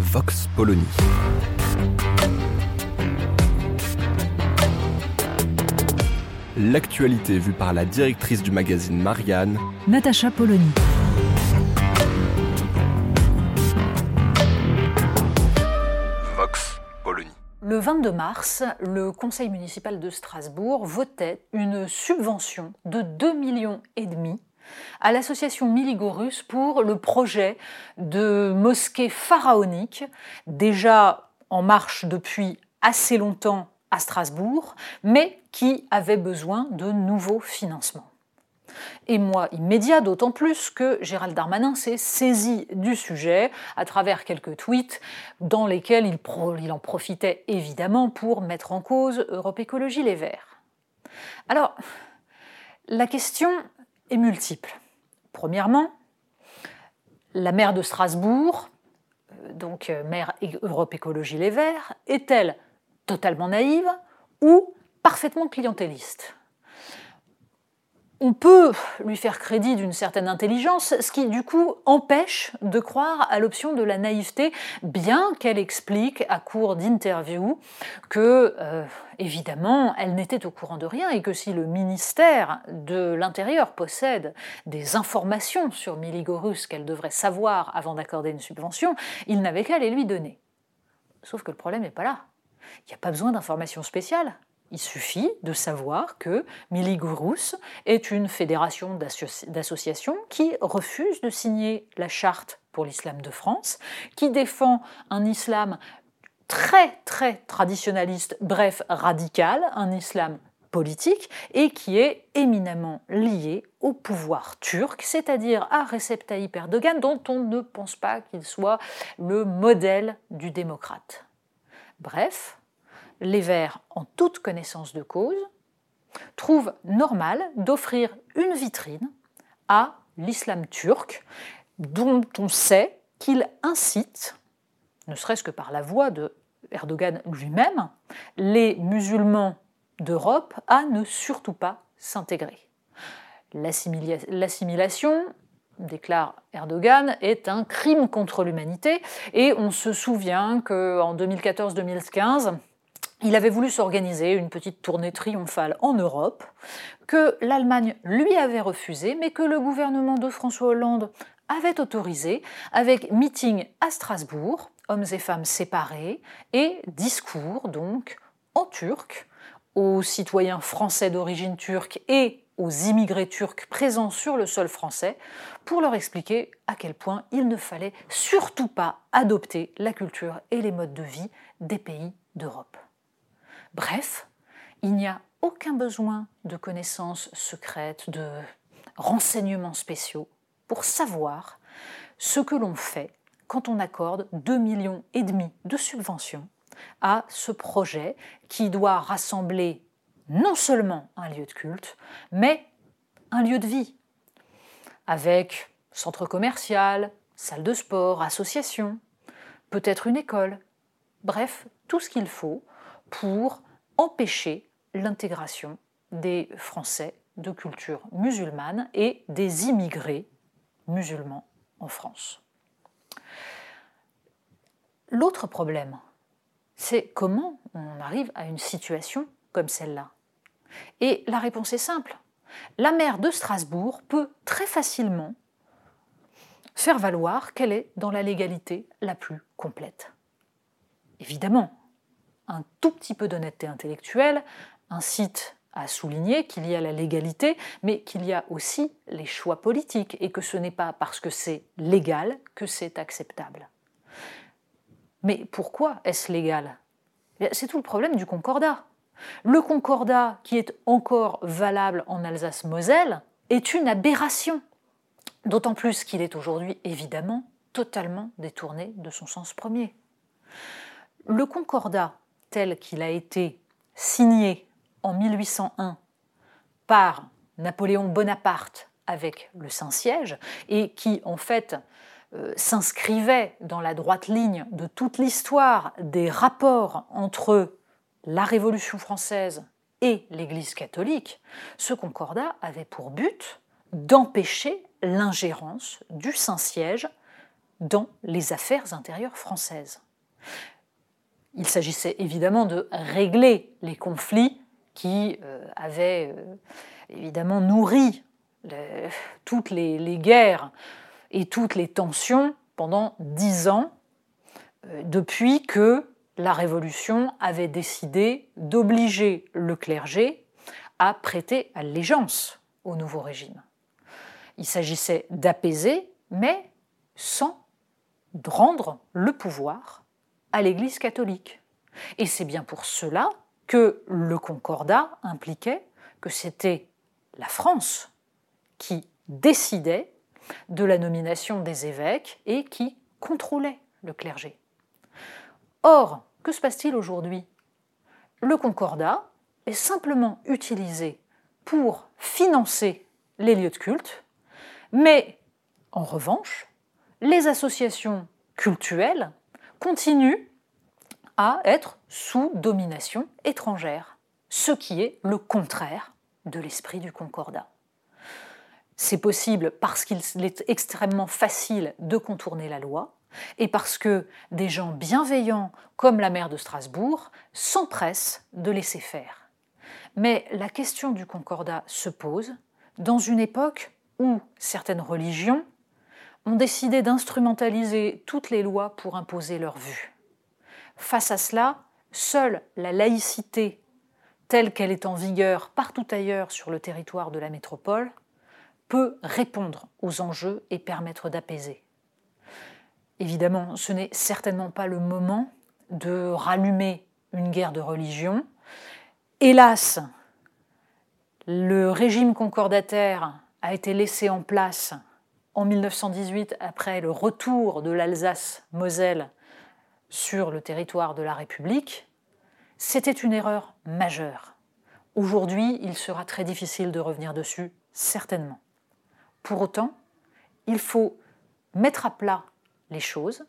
Vox Polony. L'actualité vue par la directrice du magazine Marianne, Natacha Polony. Vox Polony. Le 22 mars, le conseil municipal de Strasbourg votait une subvention de 2 millions et demi à l'association Miligorus pour le projet de mosquée pharaonique, déjà en marche depuis assez longtemps à Strasbourg, mais qui avait besoin de nouveaux financements. Et moi immédiat, d'autant plus que Gérald Darmanin s'est saisi du sujet à travers quelques tweets dans lesquels il, il en profitait évidemment pour mettre en cause Europe Écologie Les Verts. Alors, la question multiple. Premièrement, la maire de Strasbourg, euh, donc euh, maire Europe Écologie Les Verts, est-elle totalement naïve ou parfaitement clientéliste? On peut lui faire crédit d'une certaine intelligence, ce qui du coup empêche de croire à l'option de la naïveté, bien qu'elle explique à court d'interview que, euh, évidemment, elle n'était au courant de rien et que si le ministère de l'Intérieur possède des informations sur Miligorus qu'elle devrait savoir avant d'accorder une subvention, il n'avait qu'à les lui donner. Sauf que le problème n'est pas là. Il n'y a pas besoin d'informations spéciales. Il suffit de savoir que Miligurus est une fédération d'associations qui refuse de signer la charte pour l'islam de France, qui défend un islam très très traditionnaliste, bref radical, un islam politique et qui est éminemment lié au pouvoir turc, c'est-à-dire à Recep Tayyip Erdogan, dont on ne pense pas qu'il soit le modèle du démocrate. Bref, les Verts, en toute connaissance de cause, trouvent normal d'offrir une vitrine à l'islam turc, dont on sait qu'il incite, ne serait-ce que par la voix de Erdogan lui-même, les musulmans d'Europe à ne surtout pas s'intégrer. L'assimilation, déclare Erdogan, est un crime contre l'humanité et on se souvient qu'en 2014-2015, il avait voulu s'organiser une petite tournée triomphale en Europe, que l'Allemagne lui avait refusé, mais que le gouvernement de François Hollande avait autorisé, avec meeting à Strasbourg, hommes et femmes séparés, et discours donc en turc aux citoyens français d'origine turque et aux immigrés turcs présents sur le sol français pour leur expliquer à quel point il ne fallait surtout pas adopter la culture et les modes de vie des pays d'Europe. Bref, il n'y a aucun besoin de connaissances secrètes, de renseignements spéciaux pour savoir ce que l'on fait quand on accorde 2,5 millions et demi de subventions à ce projet qui doit rassembler non seulement un lieu de culte, mais un lieu de vie, avec centre commercial, salle de sport, association, peut-être une école, bref, tout ce qu'il faut pour empêcher l'intégration des Français de culture musulmane et des immigrés musulmans en France. L'autre problème, c'est comment on arrive à une situation comme celle-là. Et la réponse est simple. La maire de Strasbourg peut très facilement faire valoir qu'elle est dans la légalité la plus complète. Évidemment, un tout petit peu d'honnêteté intellectuelle incite à souligner qu'il y a la légalité, mais qu'il y a aussi les choix politiques, et que ce n'est pas parce que c'est légal que c'est acceptable. Mais pourquoi est-ce légal? C'est tout le problème du concordat. Le concordat, qui est encore valable en Alsace-Moselle, est une aberration. D'autant plus qu'il est aujourd'hui évidemment totalement détourné de son sens premier. Le Concordat, tel qu'il a été signé en 1801 par Napoléon Bonaparte avec le Saint-Siège, et qui en fait euh, s'inscrivait dans la droite ligne de toute l'histoire des rapports entre la Révolution française et l'Église catholique, ce concordat avait pour but d'empêcher l'ingérence du Saint-Siège dans les affaires intérieures françaises. Il s'agissait évidemment de régler les conflits qui euh, avaient euh, évidemment nourri toutes les, guerres et toutes les tensions pendant dix ans, euh, depuis que la Révolution avait décidé d'obliger le clergé à prêter allégeance au nouveau régime. Il s'agissait d'apaiser, mais sans rendre le pouvoir à l'Église catholique. Et c'est bien pour cela que le concordat impliquait que c'était la France qui décidait de la nomination des évêques et qui contrôlait le clergé. Or, que se passe-t-il aujourd'hui? Le concordat est simplement utilisé pour financer les lieux de culte, mais en revanche, les associations cultuelles continuent à être sous domination étrangère, ce qui est le contraire de l'esprit du concordat. C'est possible parce qu'il est extrêmement facile de contourner la loi et parce que des gens bienveillants comme la maire de Strasbourg s'empressent de laisser faire. Mais la question du concordat se pose dans une époque où certaines religions ont décidé d'instrumentaliser toutes les lois pour imposer leur vue. Face à cela, seule la laïcité telle qu'elle est en vigueur partout ailleurs sur le territoire de la métropole peut répondre aux enjeux et permettre d'apaiser. Évidemment, ce n'est certainement pas le moment de rallumer une guerre de religion. Hélas, le régime concordataire a été laissé en place en 1918 après le retour de l'Alsace-Moselle sur le territoire de la République, c'était une erreur majeure. Aujourd'hui, il sera très difficile de revenir dessus, certainement. Pour autant, il faut mettre à plat les choses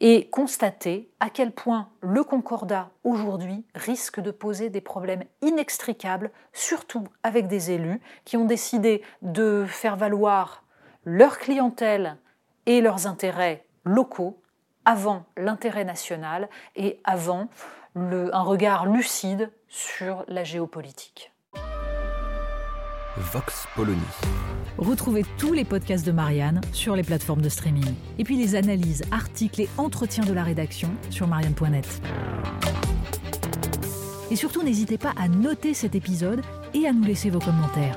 et constater à quel point le concordat aujourd'hui risque de poser des problèmes inextricables, surtout avec des élus qui ont décidé de faire valoir leur clientèle et leurs intérêts locaux avant l'intérêt national et avant un regard lucide sur la géopolitique. Vox Polony. Retrouvez tous les podcasts de Marianne sur les plateformes de streaming. Et puis les analyses, articles et entretiens de la rédaction sur marianne.net. Et surtout, n'hésitez pas à noter cet épisode et à nous laisser vos commentaires.